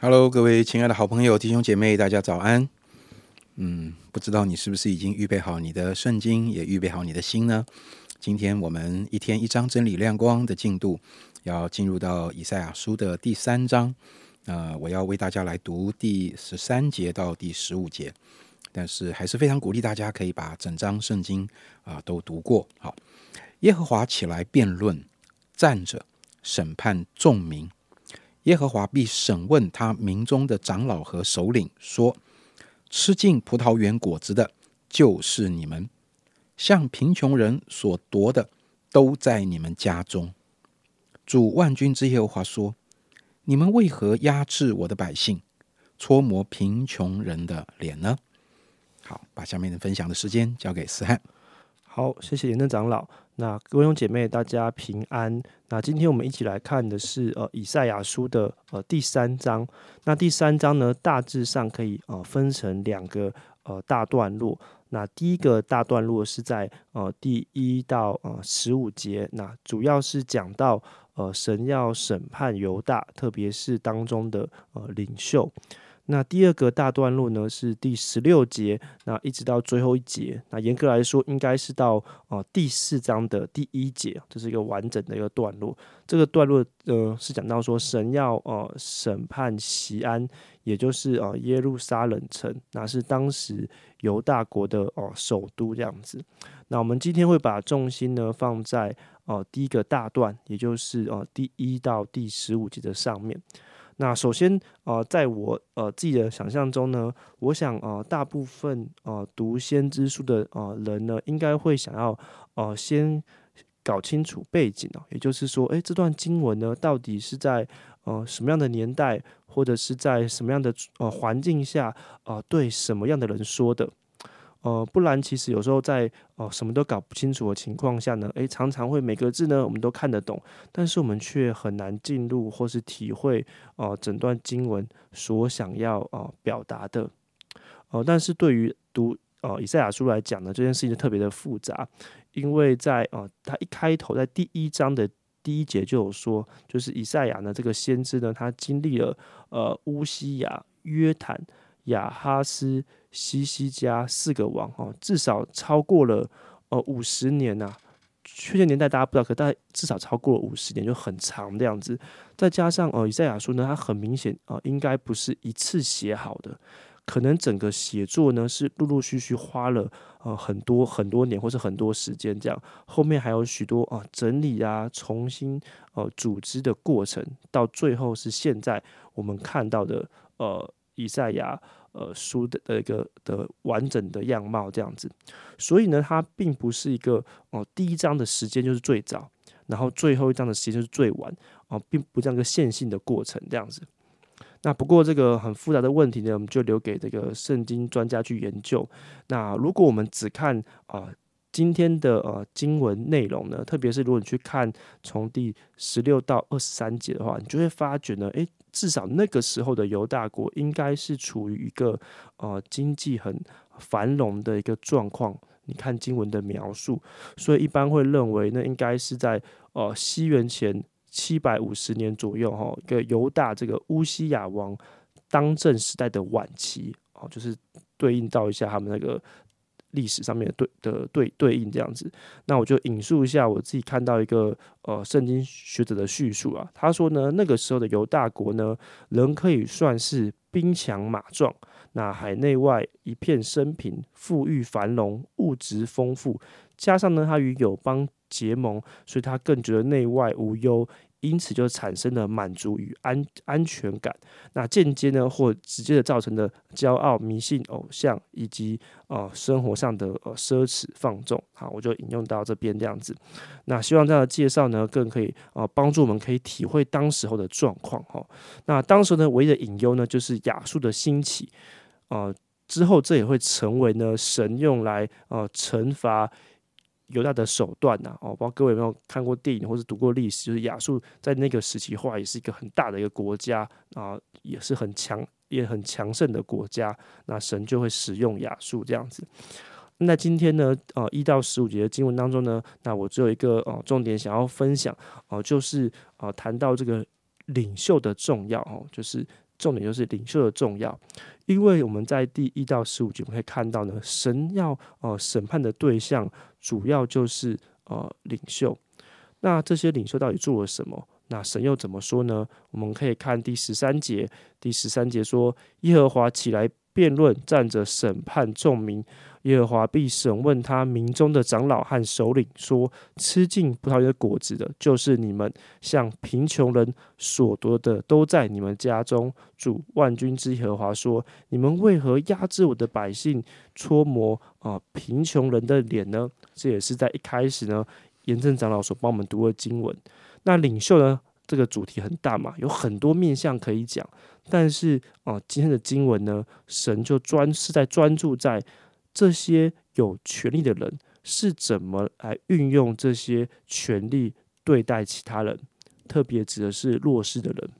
Hello，各位亲爱的好朋友、弟兄姐妹，大家早安。嗯，不知道你是不是已经预备好你的圣经，也预备好你的心呢？今天我们一天一章真理亮光的进度，要进入到以赛亚书的第三章。呃，我要为大家来读第十三节到第十五节，但是还是非常鼓励大家可以把整章圣经啊都读过。好，耶和华起来辩论，站着审判众民。耶和华必审问他民中的长老和首领，说：吃尽葡萄园果子的，就是你们；向贫穷人所夺的，都在你们家中。主万军之耶和华说。你们为何压制我的百姓，搓磨贫穷人的脸呢？好，把下面的分享的时间交给思翰。好，谢谢严正长老。那各位兄姐妹，大家平安。那今天我们一起来看的是呃以赛亚书的呃第三章。那第三章呢，大致上可以呃分成两个呃大段落。那第一个大段落是在呃第一到呃十五节，那主要是讲到。呃，神要审判犹大，特别是当中的呃领袖。那第二个大段落呢，是第十六节，那一直到最后一节。那严格来说，应该是到呃第四章的第一节，这是一个完整的一个段落。这个段落呃是讲到说，神要呃审判西安，也就是呃耶路撒冷城，那是当时犹大国的哦首都这样子。那我们今天会把重心呢放在。哦，第一个大段，也就是呃第一到第十五节的上面。那首先，呃，在我呃自己的想象中呢，我想呃大部分呃读先知书的呃人呢，应该会想要呃先搞清楚背景哦，也就是说，诶，这段经文呢，到底是在呃什么样的年代，或者是在什么样的呃环境下，呃对什么样的人说的？呃，不然其实有时候在哦什么都搞不清楚的情况下呢，诶，常常会每个字呢我们都看得懂，但是我们却很难进入或是体会哦整段经文所想要哦表达的。哦，但是对于读哦以赛亚书来讲呢，这件事情特别的复杂，因为在哦他一开头在第一章的第一节就有说，就是以赛亚呢这个先知呢，他经历了呃乌西亚、约坦、亚哈斯。西西家四个王哦，至少超过了呃五十年呐，确切年代大家不知道，可大概至少超过了五十年，就很长的样子。再加上呃以赛亚书呢，它很明显啊，应该不是一次写好的，可能整个写作呢是陆陆续续花了呃很多很多年或是很多时间这样，后面还有许多啊整理啊重新呃组织的过程，到最后是现在我们看到的呃以赛亚。呃，书的的一个的完整的样貌这样子，所以呢，它并不是一个哦，第一章的时间就是最早，然后最后一章的时间就是最晚啊，并不像一个线性的过程这样子。那不过这个很复杂的问题呢，我们就留给这个圣经专家去研究。那如果我们只看啊。今天的呃经文内容呢，特别是如果你去看从第十六到二十三节的话，你就会发觉呢，诶，至少那个时候的犹大国应该是处于一个呃经济很繁荣的一个状况。你看经文的描述，所以一般会认为呢，应该是在呃西元前七百五十年左右哈，一个犹大这个乌西亚王当政时代的晚期哦，就是对应到一下他们那个。历史上面的对的对对应这样子，那我就引述一下我自己看到一个呃圣经学者的叙述啊，他说呢，那个时候的犹大国呢，人可以算是兵强马壮，那海内外一片生平，富裕繁荣，物质丰富，加上呢，他与友邦结盟，所以他更觉得内外无忧。因此就产生了满足与安安全感，那间接呢或直接的造成的骄傲、迷信偶像以及呃生活上的呃奢侈放纵。好，我就引用到这边这样子。那希望这样的介绍呢，更可以呃帮助我们可以体会当时候的状况哈。那当时呢唯一的隐忧呢，就是亚述的兴起，呃之后这也会成为呢神用来呃惩罚。犹大的手段呐，哦，不知道各位有没有看过电影或者读过历史？就是亚述在那个时期，后来也是一个很大的一个国家啊，也是很强也很强盛的国家。那神就会使用亚述这样子。那今天呢，呃，一到十五节的经文当中呢，那我只有一个哦重点想要分享哦，就是啊谈到这个领袖的重要哦，就是重点就是领袖的重要，因为我们在第一到十五节我们可以看到呢，神要呃审判的对象主要就是呃领袖。那这些领袖到底做了什么？那神又怎么说呢？我们可以看第十三节，第十三节说：“耶和华起来辩论，站着审判众民。耶和华必审问他民中的长老和首领，说：吃尽葡萄园果子的，就是你们；向贫穷人所夺的，都在你们家中。主万军之耶和华说：你们为何压制我的百姓，搓磨啊贫穷人的脸呢？这也是在一开始呢。”严正长老所帮我们读的经文，那领袖呢？这个主题很大嘛，有很多面向可以讲。但是啊，今天的经文呢，神就专是在专注在这些有权利的人是怎么来运用这些权利对待其他人，特别指的是弱势的人。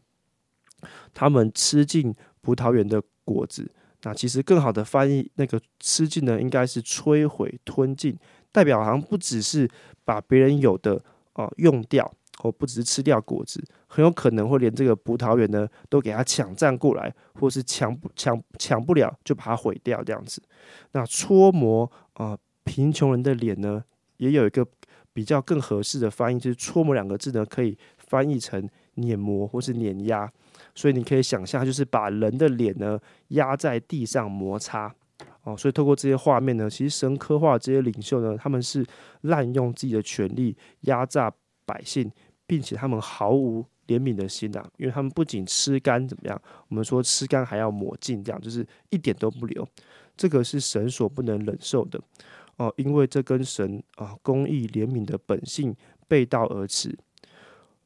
他们吃尽葡萄园的果子，那其实更好的翻译那个吃尽呢，应该是摧毁吞尽。代表好像不只是把别人有的啊用掉，或不只是吃掉果子，很有可能会连这个葡萄园呢都给他抢占过来，或是抢不抢抢不了就把它毁掉这样子。那搓磨啊贫穷人的脸呢，也有一个比较更合适的翻译，就是搓磨两个字呢可以翻译成碾磨或是碾压，所以你可以想象，就是把人的脸呢压在地上摩擦。哦，所以透过这些画面呢，其实神刻画这些领袖呢，他们是滥用自己的权力压榨百姓，并且他们毫无怜悯的心呐，因为他们不仅吃干怎么样，我们说吃干还要抹净，这样就是一点都不留，这个是神所不能忍受的哦，因为这跟神啊公义怜悯的本性背道而驰。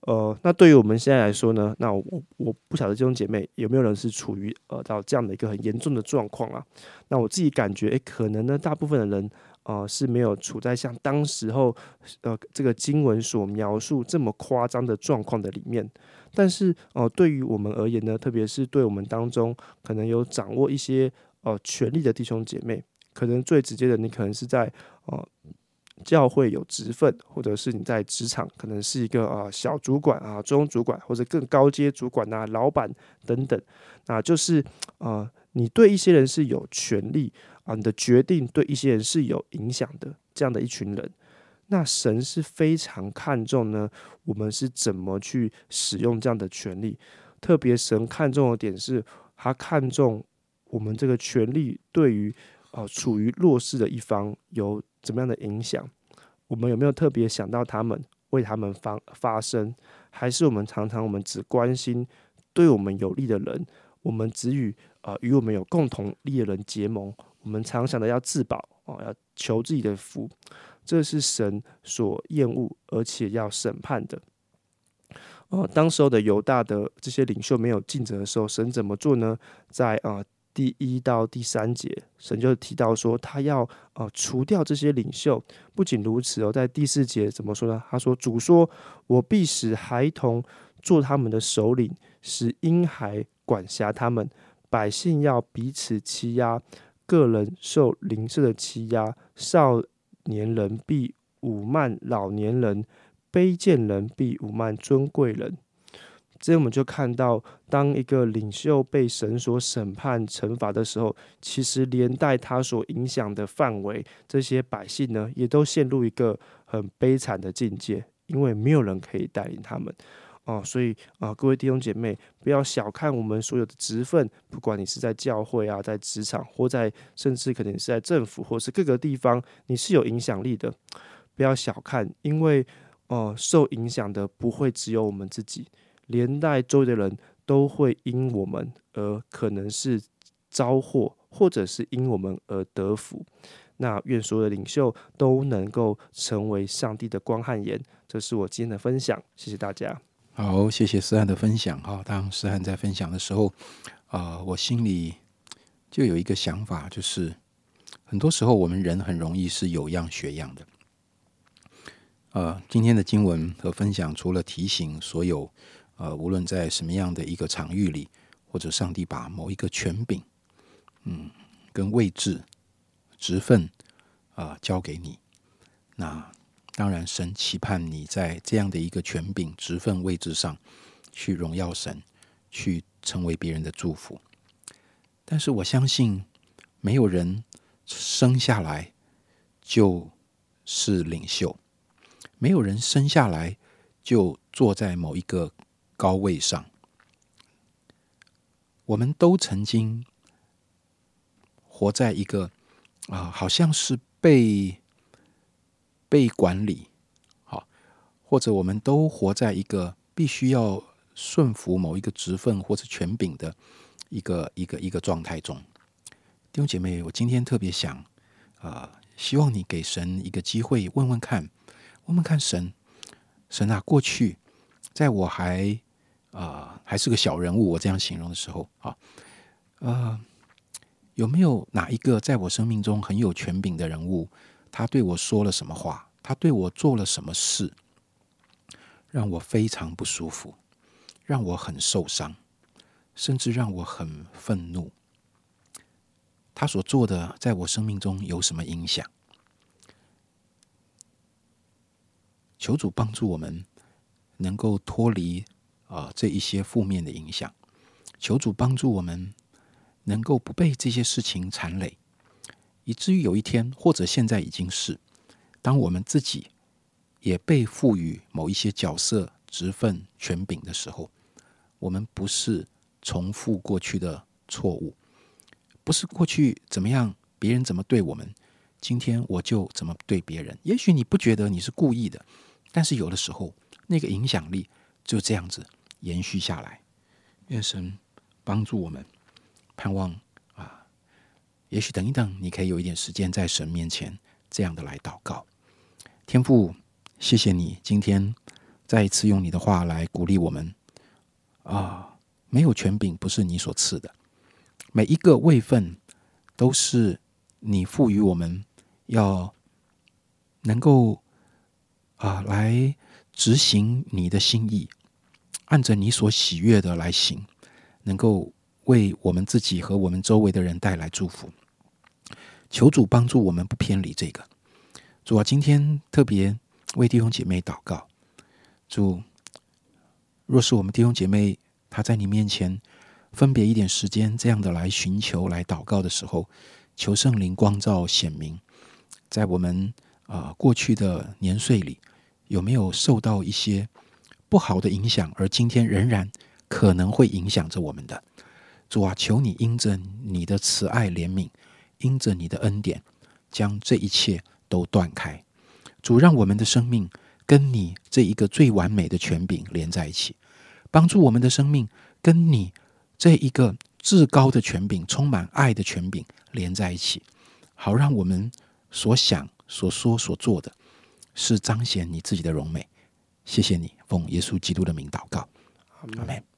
呃，那对于我们现在来说呢，那我我不晓得这种姐妹有没有人是处于呃到这样的一个很严重的状况啊？那我自己感觉，诶，可能呢，大部分的人呃是没有处在像当时候呃这个经文所描述这么夸张的状况的里面。但是哦，对于我们而言呢，特别是对我们当中可能有掌握一些呃权力的弟兄姐妹，可能最直接的，你可能是在呃。教会有职分，或者是你在职场可能是一个啊小主管啊中主管或者更高阶主管呐老板等等，那就是啊你对一些人是有权利啊你的决定对一些人是有影响的这样的一群人，那神是非常看重呢我们是怎么去使用这样的权利，特别神看重的点是他看重我们这个权利对于啊处于弱势的一方有。怎么样的影响？我们有没有特别想到他们，为他们发发声？还是我们常常我们只关心对我们有利的人，我们只与啊与我们有共同利的人结盟？我们常想的要自保哦，要求自己的福，这是神所厌恶而且要审判的。呃，当时候的犹大的这些领袖没有尽责的时候，神怎么做呢？在啊。第一到第三节，神就提到说，他要呃除掉这些领袖。不仅如此哦，在第四节怎么说呢？他说：“主说，我必使孩童做他们的首领，使婴孩管辖他们。百姓要彼此欺压，个人受邻舍的欺压。少年人必侮慢老年人，卑贱人必侮慢尊贵人。”这我们就看到，当一个领袖被神所审判、惩罚的时候，其实连带他所影响的范围，这些百姓呢，也都陷入一个很悲惨的境界，因为没有人可以带领他们哦。所以啊，各位弟兄姐妹，不要小看我们所有的职分，不管你是在教会啊，在职场，或在甚至可能是在政府，或是各个地方，你是有影响力的。不要小看，因为哦，受影响的不会只有我们自己。连带周围的人都会因我们而可能是遭祸，或者是因我们而得福。那愿所有的领袖都能够成为上帝的光和盐。这是我今天的分享，谢谢大家。好，谢谢思翰的分享。哈，当思翰在分享的时候，啊，我心里就有一个想法，就是很多时候我们人很容易是有样学样的。呃，今天的经文和分享，除了提醒所有。呃，无论在什么样的一个场域里，或者上帝把某一个权柄，嗯，跟位置、职分啊交给你，那当然神期盼你在这样的一个权柄、职分、位置上去荣耀神，去成为别人的祝福。但是我相信，没有人生下来就是领袖，没有人生下来就坐在某一个高位上。我们都曾经活在一个啊，好像是被被管理，好，或者我们都活在一个必须要顺服某一个职分或者权柄的一个一个一个状态中。弟兄姐妹，我今天特别想啊，希望你给神一个机会，问问看，问问看神，神啊，过去在我还。啊，还是个小人物。我这样形容的时候，啊，呃，有没有哪一个在我生命中很有权柄的人物？他对我说了什么话？他对我做了什么事，让我非常不舒服，让我很受伤，甚至让我很愤怒？他所做的在我生命中有什么影响？求主帮助我们，能够脱离。啊，这一些负面的影响，求主帮助我们能够不被这些事情缠累，以至于有一天，或者现在已经是，当我们自己也被赋予某一些角色、职分、权柄的时候，我们不是重复过去的错误，不是过去怎么样，别人怎么对我们，今天我就怎么对别人。也许你不觉得你是故意的，但是有的时候，那个影响力就这样子。延续下来，愿神帮助我们，盼望，也许等一等，你可以有一点时间在神面前这样的来祷告。天父，谢谢你今天再一次用你的话来鼓励我们啊！没有权柄不是你所赐的，每一个位份都是你赋予我们，要能够啊来执行你的心意。按着你所喜悦的来行，能够为我们自己和我们周围的人带来祝福。求主帮助我们不偏离这个。主啊，今天特别为弟兄姐妹祷告。主，若是我们弟兄姐妹他在你面前分别一点时间，这样的来寻求、来祷告的时候，求圣灵光照显明，在我们啊过去的年岁里，有没有受到一些？不好的影响，而今天仍然可能会影响着我们的主啊，求你因着你的慈爱怜悯，因着你的恩典，将这一切都断开。主让我们的生命跟你这一个最完美的权柄连在一起，帮助我们的生命跟你这一个至高的权柄、充满爱的权柄连在一起，好让我们所想、所说、所做的，是彰显你自己的荣美。谢谢你，奉耶稣基督的名祷告，阿门。